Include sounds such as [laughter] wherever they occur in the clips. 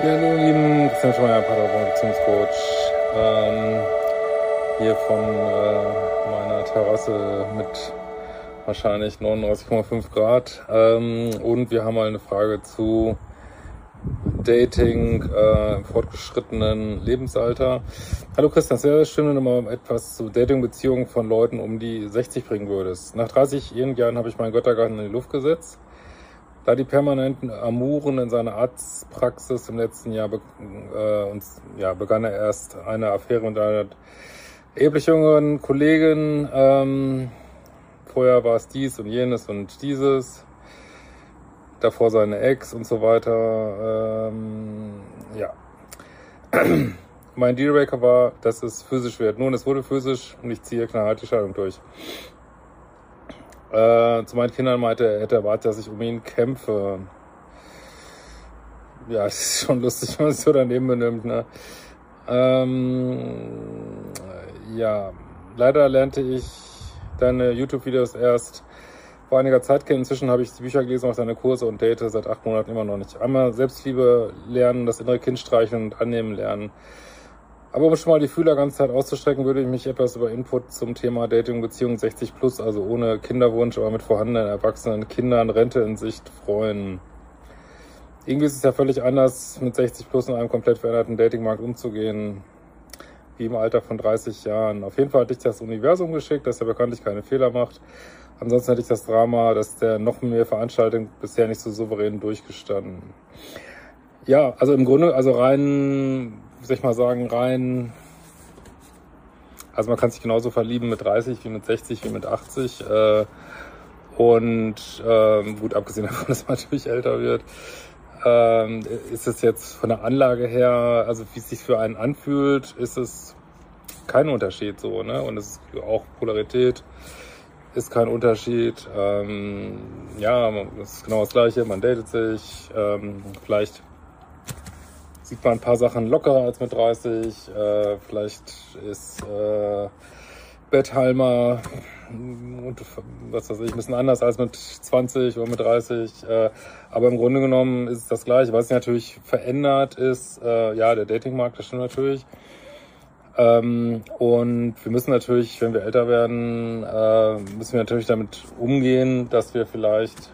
Ja, hallo, lieben Christian Schmeier, Paarbeziehungscoach. Ähm, hier von äh, meiner Terrasse mit wahrscheinlich 39,5 Grad. Ähm, und wir haben mal eine Frage zu Dating äh, im fortgeschrittenen Lebensalter. Hallo Christian, sehr schön, wenn du mal etwas zu Dating-Beziehungen von Leuten um die 60 bringen würdest. Nach 30 Jahren habe ich meinen Göttergarten in die Luft gesetzt. Da die permanenten Amuren in seiner Arztpraxis im letzten Jahr be äh, uns, ja, begann er erst eine Affäre mit einer erheblich jüngeren Kollegin. Ähm, vorher war es dies und jenes und dieses. Davor seine Ex und so weiter. Ähm, ja. [clears throat] mein Dealbreaker war, dass es physisch wird. Nun, es wurde physisch und ich ziehe knallhart die Scheidung durch. Äh, zu meinen Kindern meinte er, hätte erwartet, dass ich um ihn kämpfe. Ja, [laughs] es ist schon lustig, wenn man sich so daneben benimmt. Ne? Ähm, ja, leider lernte ich deine YouTube-Videos erst vor einiger Zeit kennen. Inzwischen habe ich die Bücher gelesen, auch deine Kurse und date seit acht Monaten immer noch nicht. Einmal Selbstliebe lernen, das innere Kind streicheln und annehmen lernen. Aber um schon mal die Fühler ganz Zeit auszustrecken, würde ich mich etwas über Input zum Thema Dating Beziehung 60 plus, also ohne Kinderwunsch, aber mit vorhandenen erwachsenen Kindern, Rente in Sicht freuen. Irgendwie ist es ja völlig anders, mit 60 plus in einem komplett veränderten Datingmarkt umzugehen, wie im Alter von 30 Jahren. Auf jeden Fall hat dich das Universum geschickt, das ja bekanntlich keine Fehler macht. Ansonsten hätte ich das Drama, dass der noch mehr Veranstaltung bisher nicht so souverän durchgestanden. Ja, also im Grunde, also rein soll ich mal sagen, rein. Also man kann sich genauso verlieben mit 30 wie mit 60 wie mit 80. Äh, und ähm, gut, abgesehen davon, [laughs] dass man natürlich älter wird, ähm, ist es jetzt von der Anlage her, also wie es sich für einen anfühlt, ist es kein Unterschied so, ne? Und es ist auch Polarität ist kein Unterschied. Ähm, ja, es ist genau das Gleiche. Man datet sich, ähm, vielleicht sieht man ein paar Sachen lockerer als mit 30. Äh, vielleicht ist äh, Bettheimer und was weiß ich, ein bisschen anders als mit 20 oder mit 30. Äh, aber im Grunde genommen ist es das Gleiche. Was sich natürlich verändert ist, äh, ja, der Datingmarkt, das stimmt natürlich. Ähm, und wir müssen natürlich, wenn wir älter werden, äh, müssen wir natürlich damit umgehen, dass wir vielleicht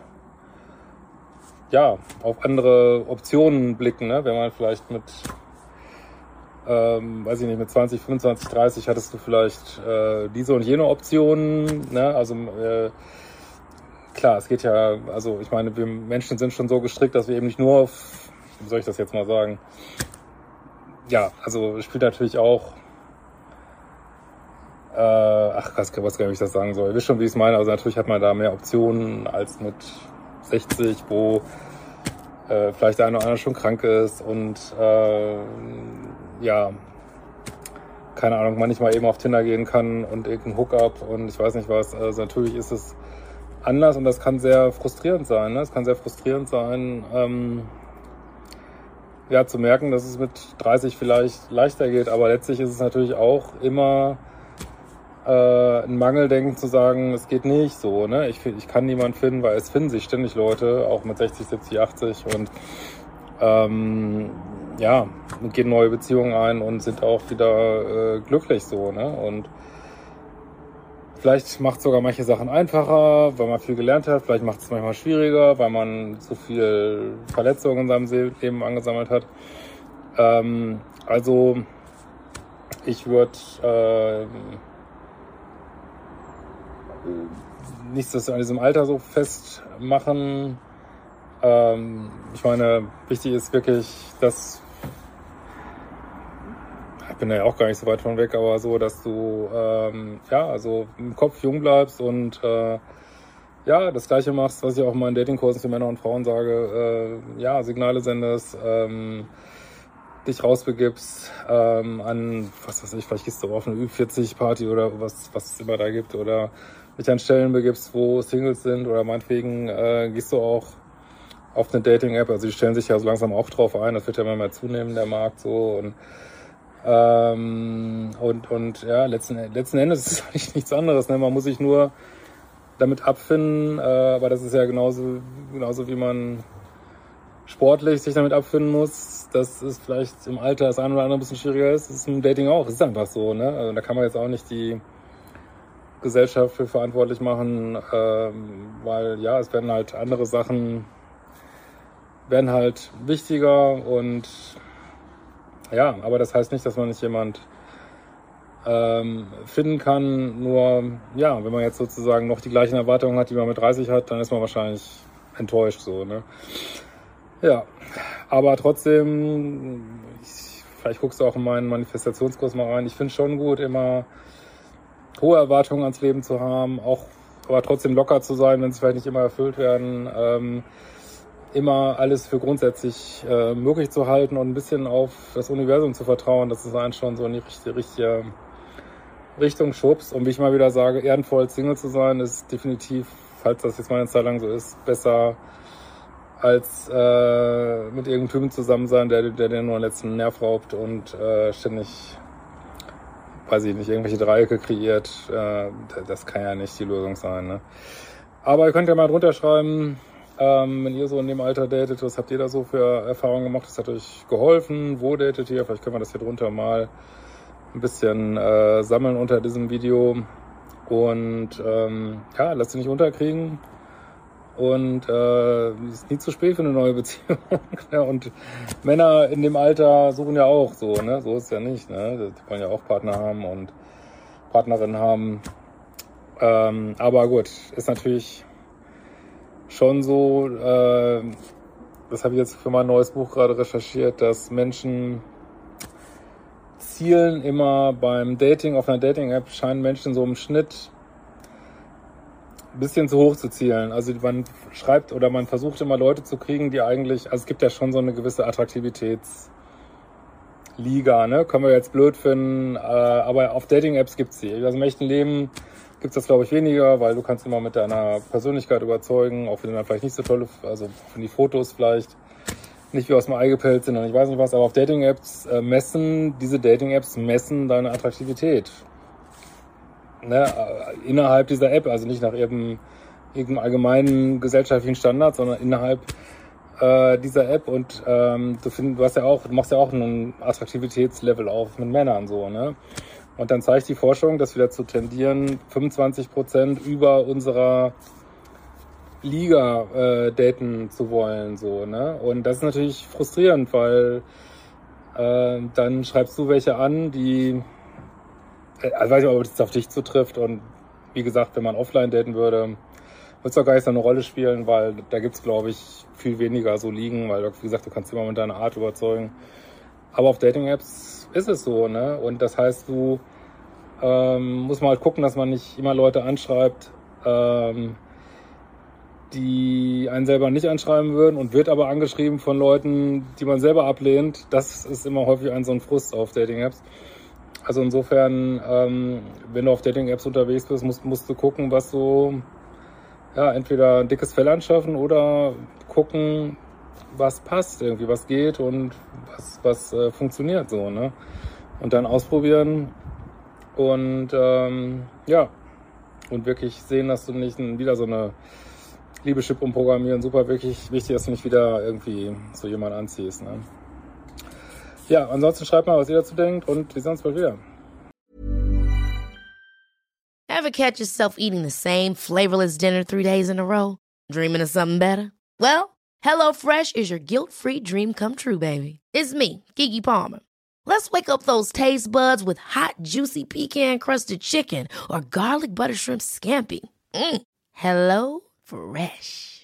ja, auf andere Optionen blicken, ne? wenn man vielleicht mit, ähm, weiß ich nicht, mit 20, 25, 30 hattest du vielleicht äh, diese und jene Optionen, ne? also äh, klar, es geht ja, also ich meine, wir Menschen sind schon so gestrickt, dass wir eben nicht nur auf, wie soll ich das jetzt mal sagen, ja, also spielt natürlich auch äh, ach, was, was nicht, ich das sagen soll. Ihr wisst schon, wie ich es meine. Also natürlich hat man da mehr Optionen als mit 60, wo äh, vielleicht der eine oder andere schon krank ist und äh, ja, keine Ahnung, manchmal eben auf Tinder gehen kann und irgendein Hookup und ich weiß nicht was. Also natürlich ist es anders und das kann sehr frustrierend sein. Ne? Es kann sehr frustrierend sein, ähm, ja, zu merken, dass es mit 30 vielleicht leichter geht, aber letztlich ist es natürlich auch immer äh, ein Mangeldenken zu sagen, es geht nicht so. Ne? Ich, ich kann niemanden finden, weil es finden sich ständig Leute, auch mit 60, 70, 80 und ähm, ja, gehen neue Beziehungen ein und sind auch wieder äh, glücklich so. Ne? Und vielleicht macht sogar manche Sachen einfacher, weil man viel gelernt hat. Vielleicht macht es manchmal schwieriger, weil man zu viel Verletzungen in seinem Leben angesammelt hat. Ähm, also ich würde äh, nichts das an diesem Alter so festmachen. Ähm, ich meine, wichtig ist wirklich, dass bin ja auch gar nicht so weit von weg, aber so, dass du ähm, ja, also im Kopf jung bleibst und äh, ja, das gleiche machst, was ich auch in Datingkursen für Männer und Frauen sage, äh, ja, Signale sendest, ähm, dich rausbegibst ähm, an, was weiß ich, vielleicht gehst du auf eine Ü40-Party oder was, was es immer da gibt oder dich an Stellen begibst, wo Singles sind oder meinetwegen äh, gehst du auch auf eine Dating-App, also die stellen sich ja so langsam auch drauf ein, das wird ja immer mehr zunehmen, der Markt so und ähm, und, und ja, letzten, letzten Endes ist es [laughs] eigentlich nichts anderes. Ne? Man muss sich nur damit abfinden, äh, aber das ist ja genauso, genauso wie man sportlich sich damit abfinden muss, dass es vielleicht im Alter das eine oder andere ein bisschen schwieriger ist. Das ist im Dating auch. Das ist einfach so. Ne? Also da kann man jetzt auch nicht die Gesellschaft für verantwortlich machen, ähm, weil ja, es werden halt andere Sachen werden halt wichtiger und ja, aber das heißt nicht, dass man nicht jemand ähm, finden kann. Nur, ja, wenn man jetzt sozusagen noch die gleichen Erwartungen hat, die man mit 30 hat, dann ist man wahrscheinlich enttäuscht so, ne? Ja, aber trotzdem, ich, vielleicht guckst du auch in meinen Manifestationskurs mal rein. Ich finde schon gut, immer hohe Erwartungen ans Leben zu haben, auch aber trotzdem locker zu sein, wenn sie vielleicht nicht immer erfüllt werden. Ähm, immer alles für grundsätzlich äh, möglich zu halten und ein bisschen auf das Universum zu vertrauen, dass es einen schon so in die richtige, richtige Richtung schubst. Und wie ich mal wieder sage, ehrenvoll Single zu sein, ist definitiv, falls das jetzt mal eine Zeit lang so ist, besser als äh, mit irgendeinem Typen zusammen sein, der, der dir nur den letzten Nerv raubt und äh, ständig, weiß ich nicht, irgendwelche Dreiecke kreiert. Äh, das kann ja nicht die Lösung sein. Ne? Aber ihr könnt ja mal drunter schreiben, ähm, wenn ihr so in dem Alter datet, was habt ihr da so für Erfahrungen gemacht? Das hat euch geholfen? Wo datet ihr? Vielleicht können wir das hier drunter mal ein bisschen äh, sammeln unter diesem Video. Und ähm, ja, lasst dich nicht unterkriegen. Und äh, ist nie zu spät für eine neue Beziehung. ja, [laughs] und Männer in dem Alter suchen ja auch so, ne? So ist ja nicht, ne? Die wollen ja auch Partner haben und Partnerinnen haben. Ähm, aber gut, ist natürlich schon so, äh, das habe ich jetzt für mein neues Buch gerade recherchiert, dass Menschen zielen immer beim Dating, auf einer Dating-App scheinen Menschen so im Schnitt bisschen zu hoch zu zielen. Also man schreibt oder man versucht immer Leute zu kriegen, die eigentlich, also es gibt ja schon so eine gewisse Attraktivitätsliga, ne? Können wir jetzt blöd finden, äh, aber auf Dating-Apps gibt's sie. Also im echten Leben gibt es das, glaube ich, weniger, weil du kannst immer mit deiner Persönlichkeit überzeugen, auch wenn dann vielleicht nicht so tolle, also wenn die Fotos vielleicht nicht wie aus dem Ei gepellt sind und ich weiß nicht was, aber auf Dating-Apps äh, messen, diese Dating-Apps messen deine Attraktivität. Ne, äh, innerhalb dieser App, also nicht nach irgendeinem, irgendeinem allgemeinen gesellschaftlichen Standard, sondern innerhalb äh, dieser App und ähm, du, find, du hast ja auch, du machst ja auch einen Attraktivitätslevel auf mit Männern so, ne? Und dann zeigt die Forschung, dass wir dazu tendieren, 25 Prozent über unserer Liga äh, daten zu wollen, so, ne? Und das ist natürlich frustrierend, weil äh, dann schreibst du welche an, die, also weiß ich nicht, ob das auf dich zutrifft und wie gesagt, wenn man offline daten würde, würde es doch gar nicht so eine Rolle spielen, weil da gibt's glaube ich, viel weniger so liegen, weil, wie gesagt, du kannst immer mit deiner Art überzeugen. Aber auf Dating-Apps ist es so, ne? Und das heißt, du ähm, muss man halt gucken, dass man nicht immer Leute anschreibt, ähm, die einen selber nicht anschreiben würden und wird aber angeschrieben von Leuten, die man selber ablehnt. Das ist immer häufig ein so ein Frust auf Dating-Apps. Also insofern, ähm, wenn du auf Dating-Apps unterwegs bist, musst, musst du gucken, was so, ja, entweder ein dickes Fell anschaffen oder gucken, was passt, irgendwie, was geht und was, was äh, funktioniert so, ne? Und dann ausprobieren und ähm, ja, und wirklich sehen, dass du nicht wieder so eine Liebeschip umprogrammieren. Super, wirklich wichtig, dass du nicht wieder irgendwie so jemand anziehst. Ne? Ja, ansonsten schreibt mal, was ihr dazu denkt und wir sehen uns bald wieder. Ever catch yourself eating the same flavorless dinner three days in a row? Dreaming of something better? Well, HelloFresh is your guilt-free dream come true, baby. It's me, Kiki Palmer. Let's wake up those taste buds with hot, juicy pecan crusted chicken or garlic butter shrimp scampi. Mm. Hello Fresh.